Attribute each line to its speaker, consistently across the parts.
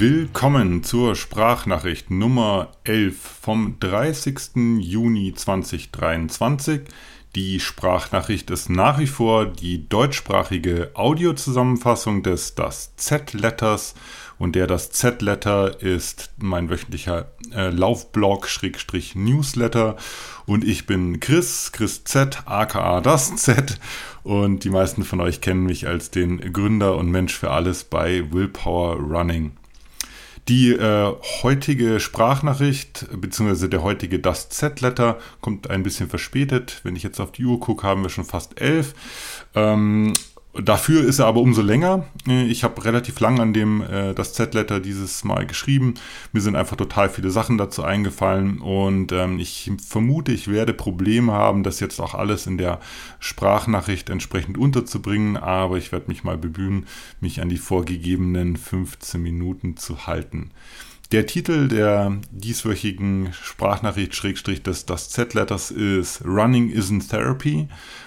Speaker 1: Willkommen zur Sprachnachricht Nummer 11 vom 30. Juni 2023. Die Sprachnachricht ist nach wie vor die deutschsprachige Audiozusammenfassung des Das Z-Letters und der Das Z-Letter ist mein wöchentlicher äh, Laufblog-Newsletter und ich bin Chris, Chris Z, aka Das Z und die meisten von euch kennen mich als den Gründer und Mensch für alles bei Willpower Running. Die äh, heutige Sprachnachricht bzw. der heutige Das Z-Letter kommt ein bisschen verspätet. Wenn ich jetzt auf die Uhr gucke, haben wir schon fast elf. Ähm, Dafür ist er aber umso länger. Äh, ich habe relativ lang an dem äh, das Z-Letter dieses Mal geschrieben. Mir sind einfach total viele Sachen dazu eingefallen und ähm, ich vermute, ich werde Probleme haben, das jetzt auch alles in der Sprachnachricht entsprechend unterzubringen, aber ich werde mich mal bemühen, mich an die vorgegebenen 15 Minuten zu halten. Der Titel der dieswöchigen Sprachnachricht Schrägstrich des das Z-Letters ist Running isn't Therapy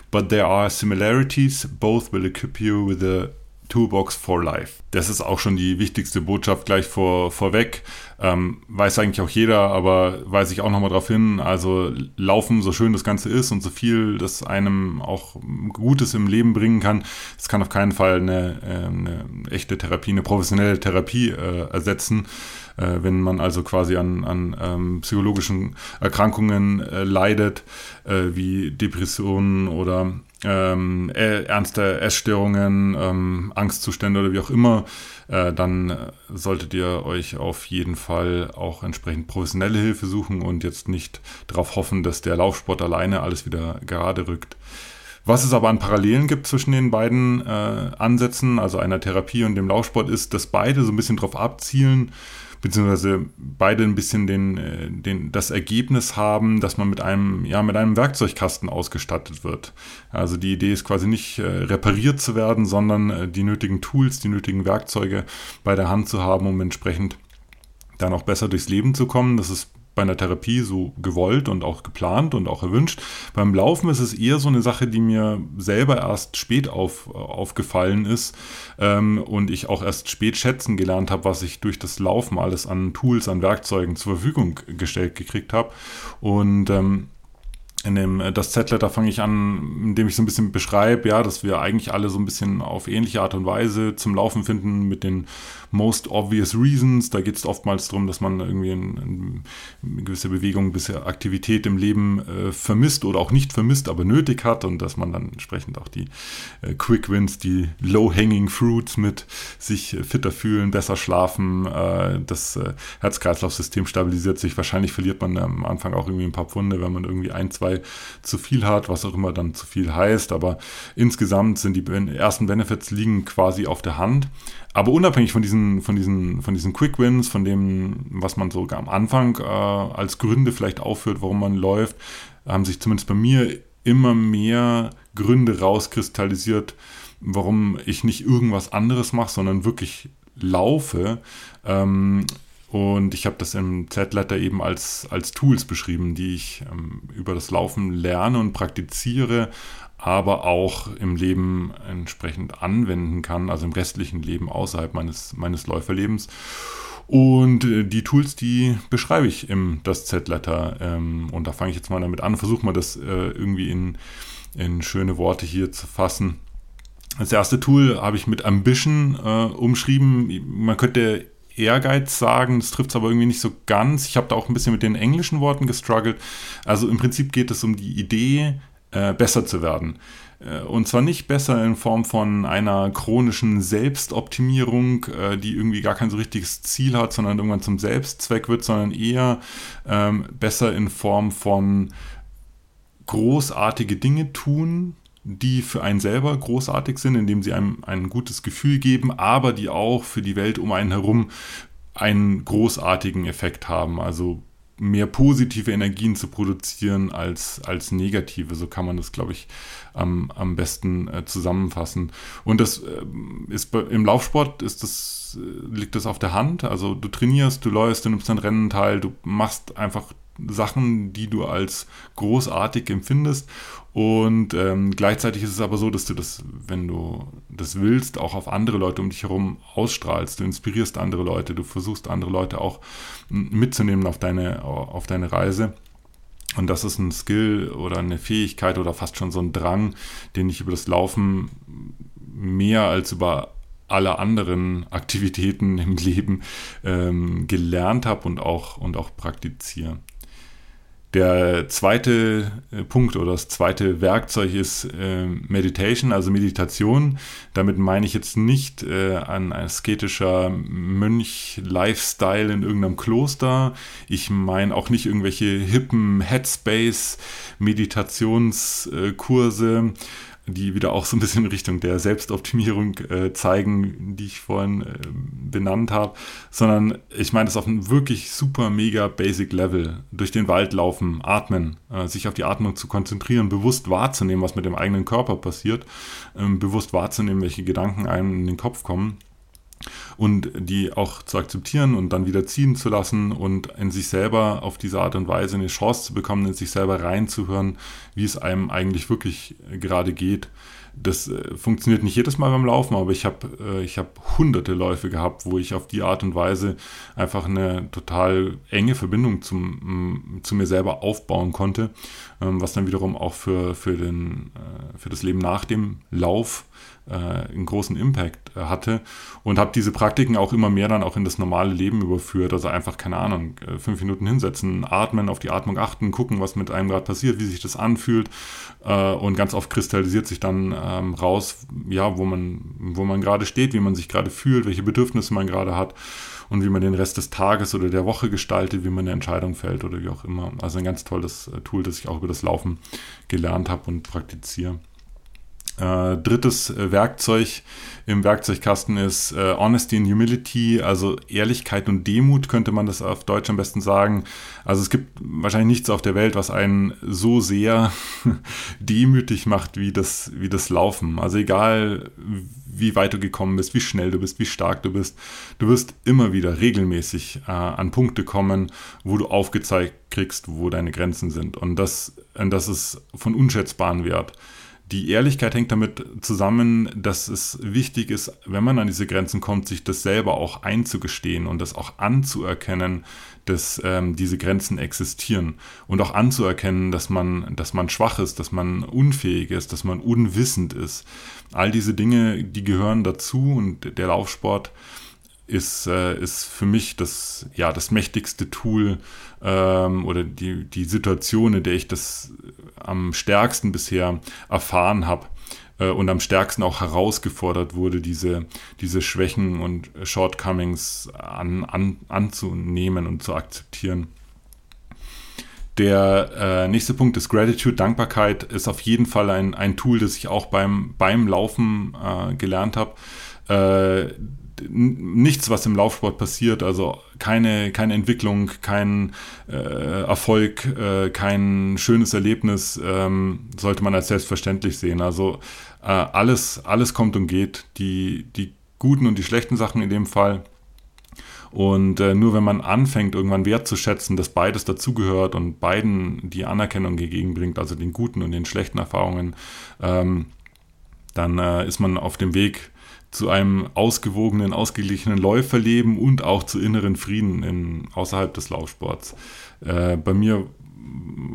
Speaker 1: but there are similarities. Both will equip you with a Toolbox for Life. Das ist auch schon die wichtigste Botschaft gleich vor, vorweg. Ähm, weiß eigentlich auch jeder, aber weise ich auch nochmal darauf hin. Also Laufen, so schön das Ganze ist und so viel das einem auch Gutes im Leben bringen kann, es kann auf keinen Fall eine, äh, eine echte Therapie, eine professionelle Therapie äh, ersetzen. Äh, wenn man also quasi an, an ähm, psychologischen Erkrankungen äh, leidet, äh, wie Depressionen oder ähm, äh, ernste Essstörungen, ähm, Angstzustände oder wie auch immer, äh, dann äh, solltet ihr euch auf jeden Fall auch entsprechend professionelle Hilfe suchen und jetzt nicht darauf hoffen, dass der Laufsport alleine alles wieder gerade rückt. Was es aber an Parallelen gibt zwischen den beiden äh, Ansätzen, also einer Therapie und dem Laufsport, ist, dass beide so ein bisschen darauf abzielen, beziehungsweise beide ein bisschen den, äh, den, das Ergebnis haben, dass man mit einem, ja, mit einem Werkzeugkasten ausgestattet wird. Also die Idee ist quasi nicht äh, repariert zu werden, sondern äh, die nötigen Tools, die nötigen Werkzeuge bei der Hand zu haben, um entsprechend dann auch besser durchs Leben zu kommen. Das ist bei einer Therapie so gewollt und auch geplant und auch erwünscht. Beim Laufen ist es eher so eine Sache, die mir selber erst spät auf, aufgefallen ist ähm, und ich auch erst spät schätzen gelernt habe, was ich durch das Laufen alles an Tools, an Werkzeugen zur Verfügung gestellt gekriegt habe. Und ähm, in dem äh, das Z-Letter fange ich an, indem ich so ein bisschen beschreibe, ja, dass wir eigentlich alle so ein bisschen auf ähnliche Art und Weise zum Laufen finden mit den most obvious reasons. Da geht es oftmals darum, dass man irgendwie ein, eine gewisse Bewegung, gewisse Aktivität im Leben äh, vermisst oder auch nicht vermisst, aber nötig hat und dass man dann entsprechend auch die äh, Quick Wins, die Low-Hanging Fruits mit sich äh, fitter fühlen, besser schlafen, äh, das äh, Herz-Kreislauf-System stabilisiert sich. Wahrscheinlich verliert man am Anfang auch irgendwie ein paar Pfunde, wenn man irgendwie ein, zwei zu viel hat, was auch immer dann zu viel heißt. Aber insgesamt sind die ersten Benefits liegen quasi auf der Hand. Aber unabhängig von diesen, von diesen, von diesen Quick Wins, von dem, was man sogar am Anfang äh, als Gründe vielleicht aufführt, warum man läuft, haben sich zumindest bei mir immer mehr Gründe rauskristallisiert, warum ich nicht irgendwas anderes mache, sondern wirklich laufe. Ähm, und ich habe das im Z-Letter eben als, als Tools beschrieben, die ich ähm, über das Laufen lerne und praktiziere, aber auch im Leben entsprechend anwenden kann, also im restlichen Leben außerhalb meines, meines Läuferlebens. Und äh, die Tools, die beschreibe ich im das Z-Letter. Ähm, und da fange ich jetzt mal damit an, versuche mal das äh, irgendwie in, in schöne Worte hier zu fassen. Das erste Tool habe ich mit Ambition äh, umschrieben. Man könnte Ehrgeiz sagen, das trifft es aber irgendwie nicht so ganz. Ich habe da auch ein bisschen mit den englischen Worten gestruggelt. Also im Prinzip geht es um die Idee, äh, besser zu werden. Äh, und zwar nicht besser in Form von einer chronischen Selbstoptimierung, äh, die irgendwie gar kein so richtiges Ziel hat, sondern irgendwann zum Selbstzweck wird, sondern eher ähm, besser in Form von großartige Dinge tun, die für einen selber großartig sind, indem sie einem ein gutes Gefühl geben, aber die auch für die Welt um einen herum einen großartigen Effekt haben. Also mehr positive Energien zu produzieren als, als negative. So kann man das, glaube ich, am, am besten äh, zusammenfassen. Und das äh, ist im Laufsport ist das, äh, liegt das auf der Hand. Also du trainierst, du läufst, du nimmst an Rennen teil, du machst einfach Sachen, die du als großartig empfindest. Und ähm, gleichzeitig ist es aber so, dass du das, wenn du das willst, auch auf andere Leute um dich herum ausstrahlst. Du inspirierst andere Leute, du versuchst andere Leute auch mitzunehmen auf deine, auf deine Reise. Und das ist ein Skill oder eine Fähigkeit oder fast schon so ein Drang, den ich über das Laufen mehr als über alle anderen Aktivitäten im Leben ähm, gelernt habe und auch, und auch praktiziere. Der zweite äh, Punkt oder das zweite Werkzeug ist äh, Meditation, also Meditation. Damit meine ich jetzt nicht äh, ein asketischer Mönch-Lifestyle in irgendeinem Kloster. Ich meine auch nicht irgendwelche hippen Headspace-Meditationskurse die wieder auch so ein bisschen in Richtung der Selbstoptimierung äh, zeigen, die ich vorhin äh, benannt habe, sondern ich meine das auf einem wirklich super mega basic Level. Durch den Wald laufen, atmen, äh, sich auf die Atmung zu konzentrieren, bewusst wahrzunehmen, was mit dem eigenen Körper passiert, ähm, bewusst wahrzunehmen, welche Gedanken einem in den Kopf kommen und die auch zu akzeptieren und dann wieder ziehen zu lassen und in sich selber auf diese Art und Weise eine Chance zu bekommen, in sich selber reinzuhören, wie es einem eigentlich wirklich gerade geht. Das äh, funktioniert nicht jedes Mal beim Laufen, aber ich habe äh, ich hab hunderte Läufe gehabt, wo ich auf die Art und Weise einfach eine total enge Verbindung zum, zu mir selber aufbauen konnte, ähm, was dann wiederum auch für, für, den, äh, für das Leben nach dem Lauf einen großen Impact äh, hatte und habe diese Praktiken auch immer mehr dann auch in das normale Leben überführt. Also einfach, keine Ahnung, äh, fünf Minuten hinsetzen, atmen, auf die Atmung achten, gucken, was mit einem gerade passiert, wie sich das anfühlt und ganz oft kristallisiert sich dann ähm, raus, ja, wo man, wo man gerade steht, wie man sich gerade fühlt, welche Bedürfnisse man gerade hat und wie man den Rest des Tages oder der Woche gestaltet, wie man eine Entscheidung fällt oder wie auch immer. Also ein ganz tolles Tool, das ich auch über das Laufen gelernt habe und praktiziere. Äh, drittes äh, Werkzeug im Werkzeugkasten ist äh, Honesty and Humility, also Ehrlichkeit und Demut könnte man das auf Deutsch am besten sagen. Also es gibt wahrscheinlich nichts auf der Welt, was einen so sehr demütig macht wie das, wie das Laufen. Also egal wie weit du gekommen bist, wie schnell du bist, wie stark du bist, du wirst immer wieder regelmäßig äh, an Punkte kommen, wo du aufgezeigt kriegst, wo deine Grenzen sind. Und das, und das ist von unschätzbarem Wert. Die Ehrlichkeit hängt damit zusammen, dass es wichtig ist, wenn man an diese Grenzen kommt, sich das selber auch einzugestehen und das auch anzuerkennen, dass ähm, diese Grenzen existieren und auch anzuerkennen, dass man, dass man schwach ist, dass man unfähig ist, dass man unwissend ist. All diese Dinge, die gehören dazu und der Laufsport ist, äh, ist für mich das, ja, das mächtigste Tool ähm, oder die, die Situation, in der ich das am stärksten bisher erfahren habe äh, und am stärksten auch herausgefordert wurde, diese, diese Schwächen und Shortcomings an, an, anzunehmen und zu akzeptieren. Der äh, nächste Punkt ist Gratitude, Dankbarkeit ist auf jeden Fall ein, ein Tool, das ich auch beim, beim Laufen äh, gelernt habe. Nichts, was im Laufsport passiert, also keine, keine Entwicklung, kein äh, Erfolg, äh, kein schönes Erlebnis, ähm, sollte man als selbstverständlich sehen. Also äh, alles, alles kommt und geht, die, die guten und die schlechten Sachen in dem Fall. Und äh, nur wenn man anfängt, irgendwann wertzuschätzen, dass beides dazugehört und beiden die Anerkennung entgegenbringt, also den guten und den schlechten Erfahrungen, ähm, dann äh, ist man auf dem Weg zu einem ausgewogenen, ausgeglichenen Läuferleben und auch zu inneren Frieden in, außerhalb des Laufsports. Äh, bei mir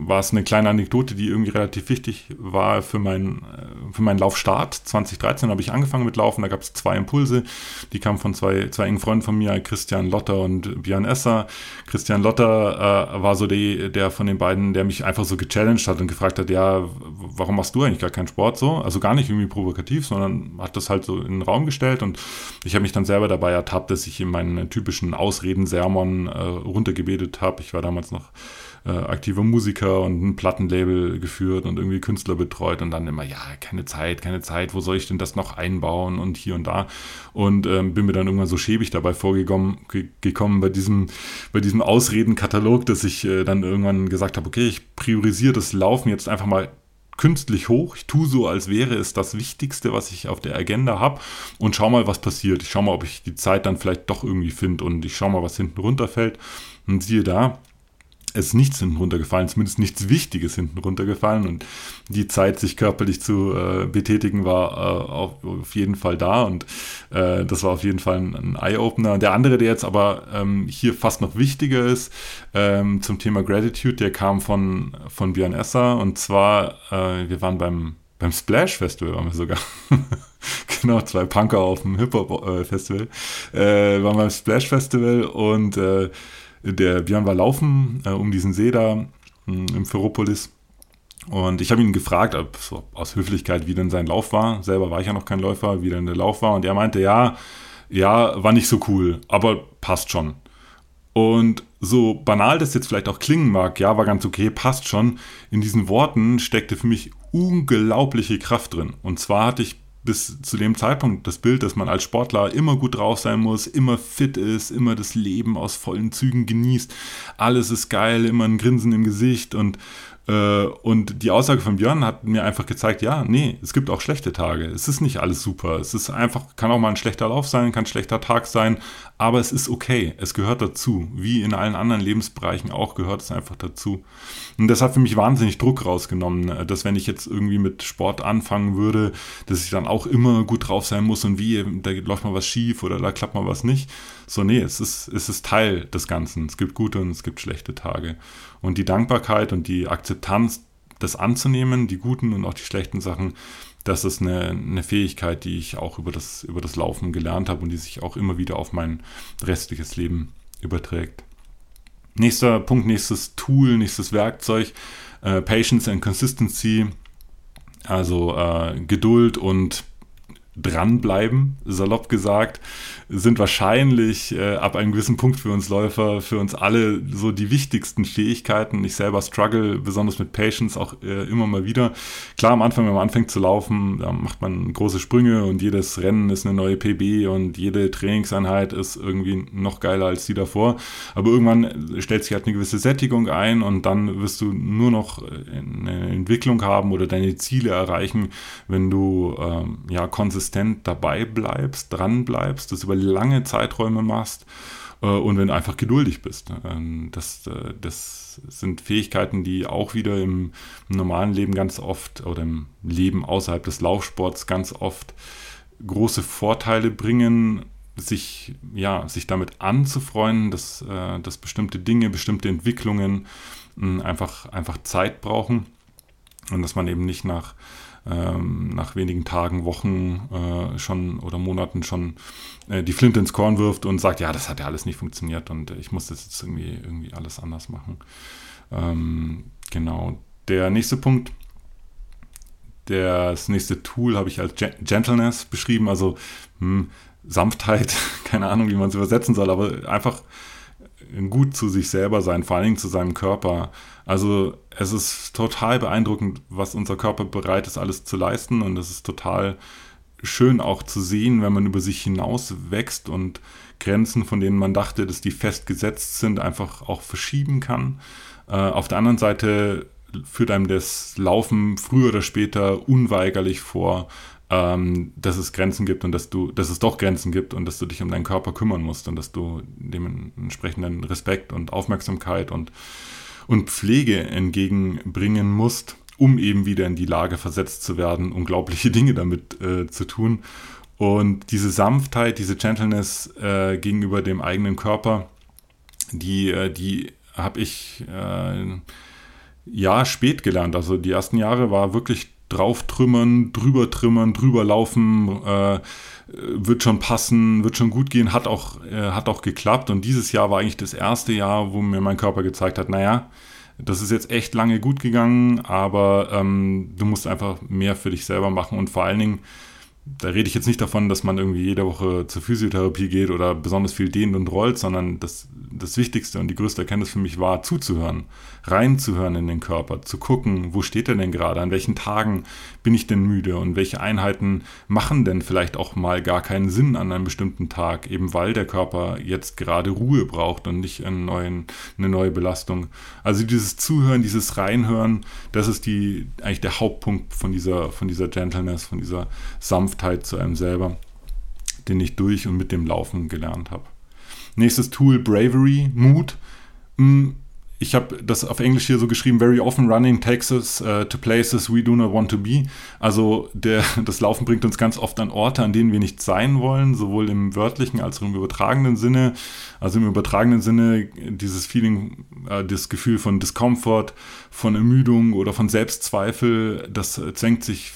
Speaker 1: war es eine kleine Anekdote, die irgendwie relativ wichtig war für, mein, äh, für meinen Laufstart. 2013 habe ich angefangen mit Laufen, da gab es zwei Impulse, die kamen von zwei, zwei engen Freunden von mir, Christian Lotter und Björn Esser. Christian Lotter äh, war so die, der von den beiden, der mich einfach so gechallenged hat und gefragt hat, ja, warum machst du eigentlich gar keinen Sport so? Also gar nicht irgendwie provokativ, sondern hat das halt so in den Raum gestellt und ich habe mich dann selber dabei ertappt, dass ich in meinen typischen Ausreden-Sermon äh, runtergebetet habe. Ich war damals noch äh, aktiver Musiker und ein Plattenlabel geführt und irgendwie Künstler betreut und dann immer, ja, keine Zeit, keine Zeit, wo soll ich denn das noch einbauen und hier und da. Und ähm, bin mir dann irgendwann so schäbig dabei vorgekommen gekommen bei diesem, bei diesem Ausredenkatalog, dass ich äh, dann irgendwann gesagt habe, okay, ich priorisiere das Laufen jetzt einfach mal künstlich hoch. Ich tue so, als wäre es das Wichtigste, was ich auf der Agenda habe und schau mal, was passiert. Ich schau mal, ob ich die Zeit dann vielleicht doch irgendwie finde und ich schau mal, was hinten runterfällt. Und siehe da, ist nichts hinten runtergefallen, zumindest nichts Wichtiges hinten runtergefallen und die Zeit, sich körperlich zu äh, betätigen, war äh, auf, auf, jeden Fall da und äh, das war auf jeden Fall ein, ein Eye-Opener. Der andere, der jetzt aber ähm, hier fast noch wichtiger ist, ähm, zum Thema Gratitude, der kam von, von Björn Esser und zwar, äh, wir waren beim, beim Splash Festival, waren wir sogar. genau, zwei Punker auf dem Hip-Hop-Festival. Äh, waren beim Splash Festival und äh, der Björn war laufen äh, um diesen See da mh, im Ferropolis. Und ich habe ihn gefragt, ob, so, aus Höflichkeit, wie denn sein Lauf war. Selber war ich ja noch kein Läufer, wie denn der Lauf war. Und er meinte, ja, ja, war nicht so cool, aber passt schon. Und so banal das jetzt vielleicht auch klingen mag, ja, war ganz okay, passt schon. In diesen Worten steckte für mich unglaubliche Kraft drin. Und zwar hatte ich bis zu dem Zeitpunkt das Bild, dass man als Sportler immer gut drauf sein muss, immer fit ist, immer das Leben aus vollen Zügen genießt, alles ist geil, immer ein Grinsen im Gesicht und und die Aussage von Björn hat mir einfach gezeigt, ja, nee, es gibt auch schlechte Tage. Es ist nicht alles super. Es ist einfach, kann auch mal ein schlechter Lauf sein, kann ein schlechter Tag sein, aber es ist okay. Es gehört dazu. Wie in allen anderen Lebensbereichen auch gehört es einfach dazu. Und das hat für mich wahnsinnig Druck rausgenommen, dass wenn ich jetzt irgendwie mit Sport anfangen würde, dass ich dann auch immer gut drauf sein muss und wie, da läuft mal was schief oder da klappt mal was nicht. So, nee, es ist, es ist Teil des Ganzen. Es gibt gute und es gibt schlechte Tage. Und die Dankbarkeit und die Akzeptanz, das anzunehmen, die guten und auch die schlechten Sachen, das ist eine, eine Fähigkeit, die ich auch über das, über das Laufen gelernt habe und die sich auch immer wieder auf mein restliches Leben überträgt. Nächster Punkt, nächstes Tool, nächstes Werkzeug, äh, Patience and Consistency, also äh, Geduld und dranbleiben, salopp gesagt, sind wahrscheinlich äh, ab einem gewissen Punkt für uns Läufer, für uns alle so die wichtigsten Fähigkeiten. Ich selber struggle besonders mit Patience auch äh, immer mal wieder. Klar, am Anfang, wenn man anfängt zu laufen, da macht man große Sprünge und jedes Rennen ist eine neue PB und jede Trainingseinheit ist irgendwie noch geiler als die davor. Aber irgendwann stellt sich halt eine gewisse Sättigung ein und dann wirst du nur noch eine Entwicklung haben oder deine Ziele erreichen, wenn du ähm, ja konsistent dabei bleibst, dran bleibst, das über lange Zeiträume machst äh, und wenn du einfach geduldig bist. Ähm, das, äh, das sind Fähigkeiten, die auch wieder im, normalen Leben ganz oft oder im Leben außerhalb des Laufsports ganz oft große Vorteile bringen, sich, ja, sich damit anzufreunden, dass, äh, dass bestimmte Dinge, bestimmte Entwicklungen einfach, einfach Zeit brauchen und dass man eben nicht nach ähm, nach wenigen Tagen, Wochen äh, schon oder Monaten schon äh, die Flinte ins Korn wirft und sagt, ja, das hat ja alles nicht funktioniert und ich muss das jetzt irgendwie, irgendwie alles anders machen. Ähm, genau. Der nächste Punkt, das nächste Tool habe ich als Gentleness beschrieben, also hm, Sanftheit, keine Ahnung, wie man es übersetzen soll, aber einfach gut zu sich selber sein, vor allen Dingen zu seinem Körper. Also es ist total beeindruckend, was unser Körper bereit ist, alles zu leisten. Und es ist total schön auch zu sehen, wenn man über sich hinaus wächst und Grenzen, von denen man dachte, dass die festgesetzt sind, einfach auch verschieben kann. Äh, auf der anderen Seite führt einem das Laufen früher oder später unweigerlich vor, ähm, dass es Grenzen gibt und dass du, dass es doch Grenzen gibt und dass du dich um deinen Körper kümmern musst und dass du dementsprechenden Respekt und Aufmerksamkeit und, und Pflege entgegenbringen musst, um eben wieder in die Lage versetzt zu werden, unglaubliche Dinge damit äh, zu tun. Und diese Sanftheit, diese Gentleness äh, gegenüber dem eigenen Körper, die, äh, die habe ich äh, ja spät gelernt. Also die ersten Jahre war wirklich drauf trümmern, drüber trümmern, drüber laufen, äh, wird schon passen, wird schon gut gehen, hat auch, äh, hat auch geklappt. Und dieses Jahr war eigentlich das erste Jahr, wo mir mein Körper gezeigt hat, naja, das ist jetzt echt lange gut gegangen, aber ähm, du musst einfach mehr für dich selber machen und vor allen Dingen da rede ich jetzt nicht davon, dass man irgendwie jede Woche zur Physiotherapie geht oder besonders viel dehnt und rollt, sondern das, das Wichtigste und die größte Erkenntnis für mich war, zuzuhören, reinzuhören in den Körper, zu gucken, wo steht er denn gerade, an welchen Tagen bin ich denn müde und welche Einheiten machen denn vielleicht auch mal gar keinen Sinn an einem bestimmten Tag, eben weil der Körper jetzt gerade Ruhe braucht und nicht einen neuen, eine neue Belastung. Also dieses Zuhören, dieses Reinhören, das ist die, eigentlich der Hauptpunkt von dieser, von dieser Gentleness, von dieser Sanftheit Sanftheit zu einem selber, den ich durch und mit dem Laufen gelernt habe. Nächstes Tool, Bravery, Mut. Hm, ich habe das auf Englisch hier so geschrieben, very often running takes us uh, to places we do not want to be. Also der, das Laufen bringt uns ganz oft an Orte, an denen wir nicht sein wollen, sowohl im wörtlichen als auch im übertragenen Sinne. Also im übertragenen Sinne dieses Feeling, äh, das Gefühl von Discomfort, von Ermüdung oder von Selbstzweifel, das zwängt sich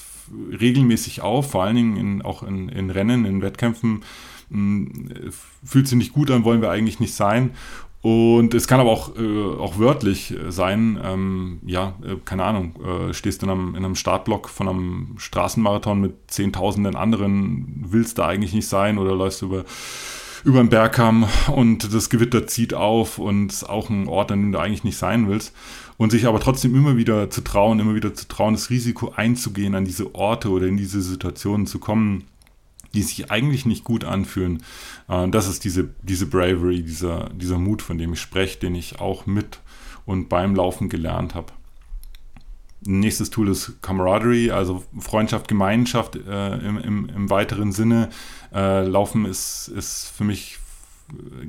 Speaker 1: regelmäßig auf, vor allen Dingen in, auch in, in Rennen, in Wettkämpfen. Mh, fühlt sich nicht gut an, wollen wir eigentlich nicht sein. Und es kann aber auch, äh, auch wörtlich sein, ähm, ja, äh, keine Ahnung, äh, stehst in einem, in einem Startblock von einem Straßenmarathon mit zehntausenden anderen, willst da eigentlich nicht sein oder läufst über, über den Bergkamm und das Gewitter zieht auf und ist auch ein Ort, an dem du eigentlich nicht sein willst. Und sich aber trotzdem immer wieder zu trauen, immer wieder zu trauen, das Risiko einzugehen, an diese Orte oder in diese Situationen zu kommen, die sich eigentlich nicht gut anfühlen. Äh, das ist diese, diese Bravery, dieser, dieser Mut, von dem ich spreche, den ich auch mit und beim Laufen gelernt habe. Nächstes Tool ist Camaraderie, also Freundschaft, Gemeinschaft äh, im, im, im, weiteren Sinne. Äh, Laufen ist, ist für mich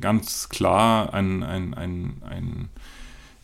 Speaker 1: ganz klar ein, ein, ein, ein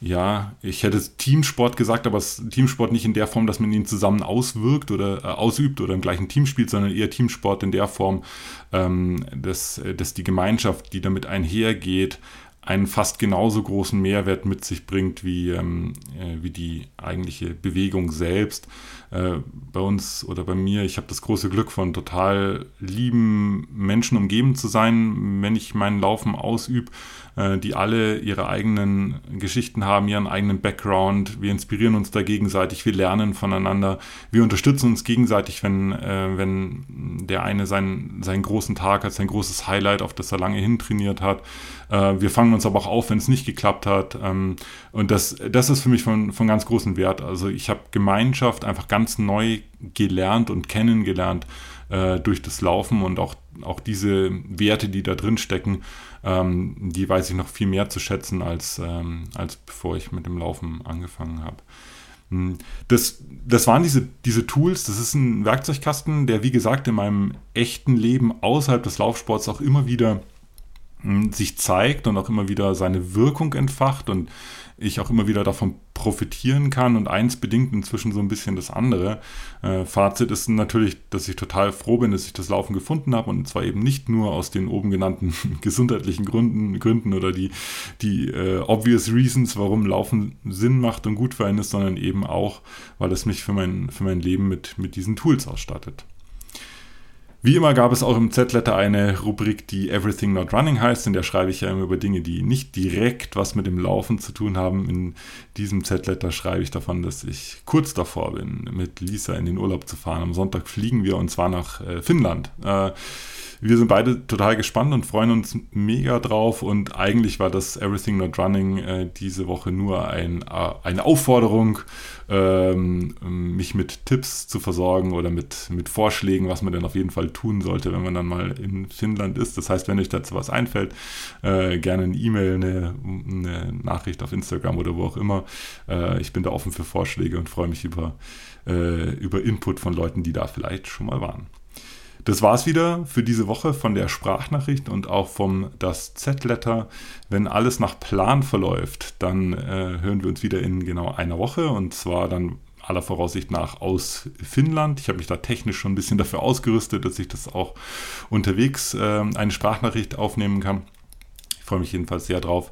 Speaker 1: ja, ich hätte Teamsport gesagt, aber Teamsport nicht in der Form, dass man ihn zusammen auswirkt oder äh, ausübt oder im gleichen Team spielt, sondern eher Teamsport in der Form, ähm, dass, äh, dass die Gemeinschaft, die damit einhergeht, einen fast genauso großen Mehrwert mit sich bringt wie, ähm, äh, wie die eigentliche Bewegung selbst. Äh, bei uns oder bei mir, ich habe das große Glück von total lieben Menschen umgeben zu sein, wenn ich meinen Laufen ausübe, äh, die alle ihre eigenen Geschichten haben, ihren eigenen Background. Wir inspirieren uns da gegenseitig, wir lernen voneinander, wir unterstützen uns gegenseitig, wenn, äh, wenn der eine seinen, seinen großen Tag hat, sein großes Highlight, auf das er lange hintrainiert hat. Äh, wir fangen uns aber auch auf, wenn es nicht geklappt hat. Ähm, und das, das ist für mich von, von ganz großem Wert. Also ich habe Gemeinschaft einfach ganz neu gelernt und kennengelernt äh, durch das Laufen und auch, auch diese Werte, die da drin stecken, ähm, die weiß ich noch viel mehr zu schätzen, als, ähm, als bevor ich mit dem Laufen angefangen habe. Hm, das, das waren diese, diese Tools, das ist ein Werkzeugkasten, der wie gesagt in meinem echten Leben außerhalb des Laufsports auch immer wieder sich zeigt und auch immer wieder seine Wirkung entfacht und ich auch immer wieder davon profitieren kann und eins bedingt inzwischen so ein bisschen das andere. Äh, Fazit ist natürlich, dass ich total froh bin, dass ich das Laufen gefunden habe und zwar eben nicht nur aus den oben genannten gesundheitlichen Gründen, Gründen oder die, die äh, obvious reasons, warum Laufen Sinn macht und gut für einen ist, sondern eben auch, weil es mich für mein, für mein Leben mit, mit diesen Tools ausstattet. Wie immer gab es auch im Z-Letter eine Rubrik, die Everything Not Running heißt, in der schreibe ich ja immer über Dinge, die nicht direkt was mit dem Laufen zu tun haben. In diesem Z-Letter schreibe ich davon, dass ich kurz davor bin, mit Lisa in den Urlaub zu fahren. Am Sonntag fliegen wir und zwar nach äh, Finnland. Äh, wir sind beide total gespannt und freuen uns mega drauf. Und eigentlich war das Everything Not Running äh, diese Woche nur ein, äh, eine Aufforderung, ähm, mich mit Tipps zu versorgen oder mit, mit Vorschlägen, was man denn auf jeden Fall tun sollte, wenn man dann mal in Finnland ist. Das heißt, wenn euch dazu was einfällt, äh, gerne eine E-Mail, eine, eine, Nachricht auf Instagram oder wo auch immer. Äh, ich bin da offen für Vorschläge und freue mich über, äh, über Input von Leuten, die da vielleicht schon mal waren. Das war's wieder für diese Woche von der Sprachnachricht und auch vom Das Z-Letter. Wenn alles nach Plan verläuft, dann äh, hören wir uns wieder in genau einer Woche und zwar dann aller Voraussicht nach aus Finnland. Ich habe mich da technisch schon ein bisschen dafür ausgerüstet, dass ich das auch unterwegs äh, eine Sprachnachricht aufnehmen kann. Ich freue mich jedenfalls sehr drauf,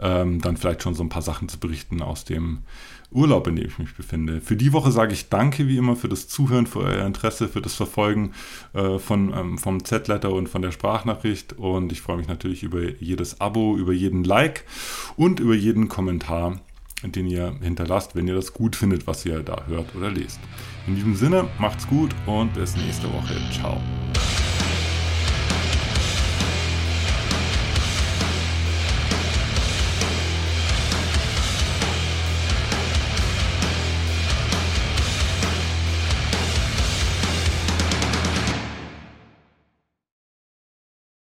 Speaker 1: ähm, dann vielleicht schon so ein paar Sachen zu berichten aus dem Urlaub, in dem ich mich befinde. Für die Woche sage ich danke wie immer für das Zuhören, für euer Interesse, für das Verfolgen äh, von, ähm, vom Z-Letter und von der Sprachnachricht. Und ich freue mich natürlich über jedes Abo, über jeden Like und über jeden Kommentar, den ihr hinterlasst, wenn ihr das gut findet, was ihr da hört oder lest. In diesem Sinne, macht's gut und bis nächste Woche. Ciao.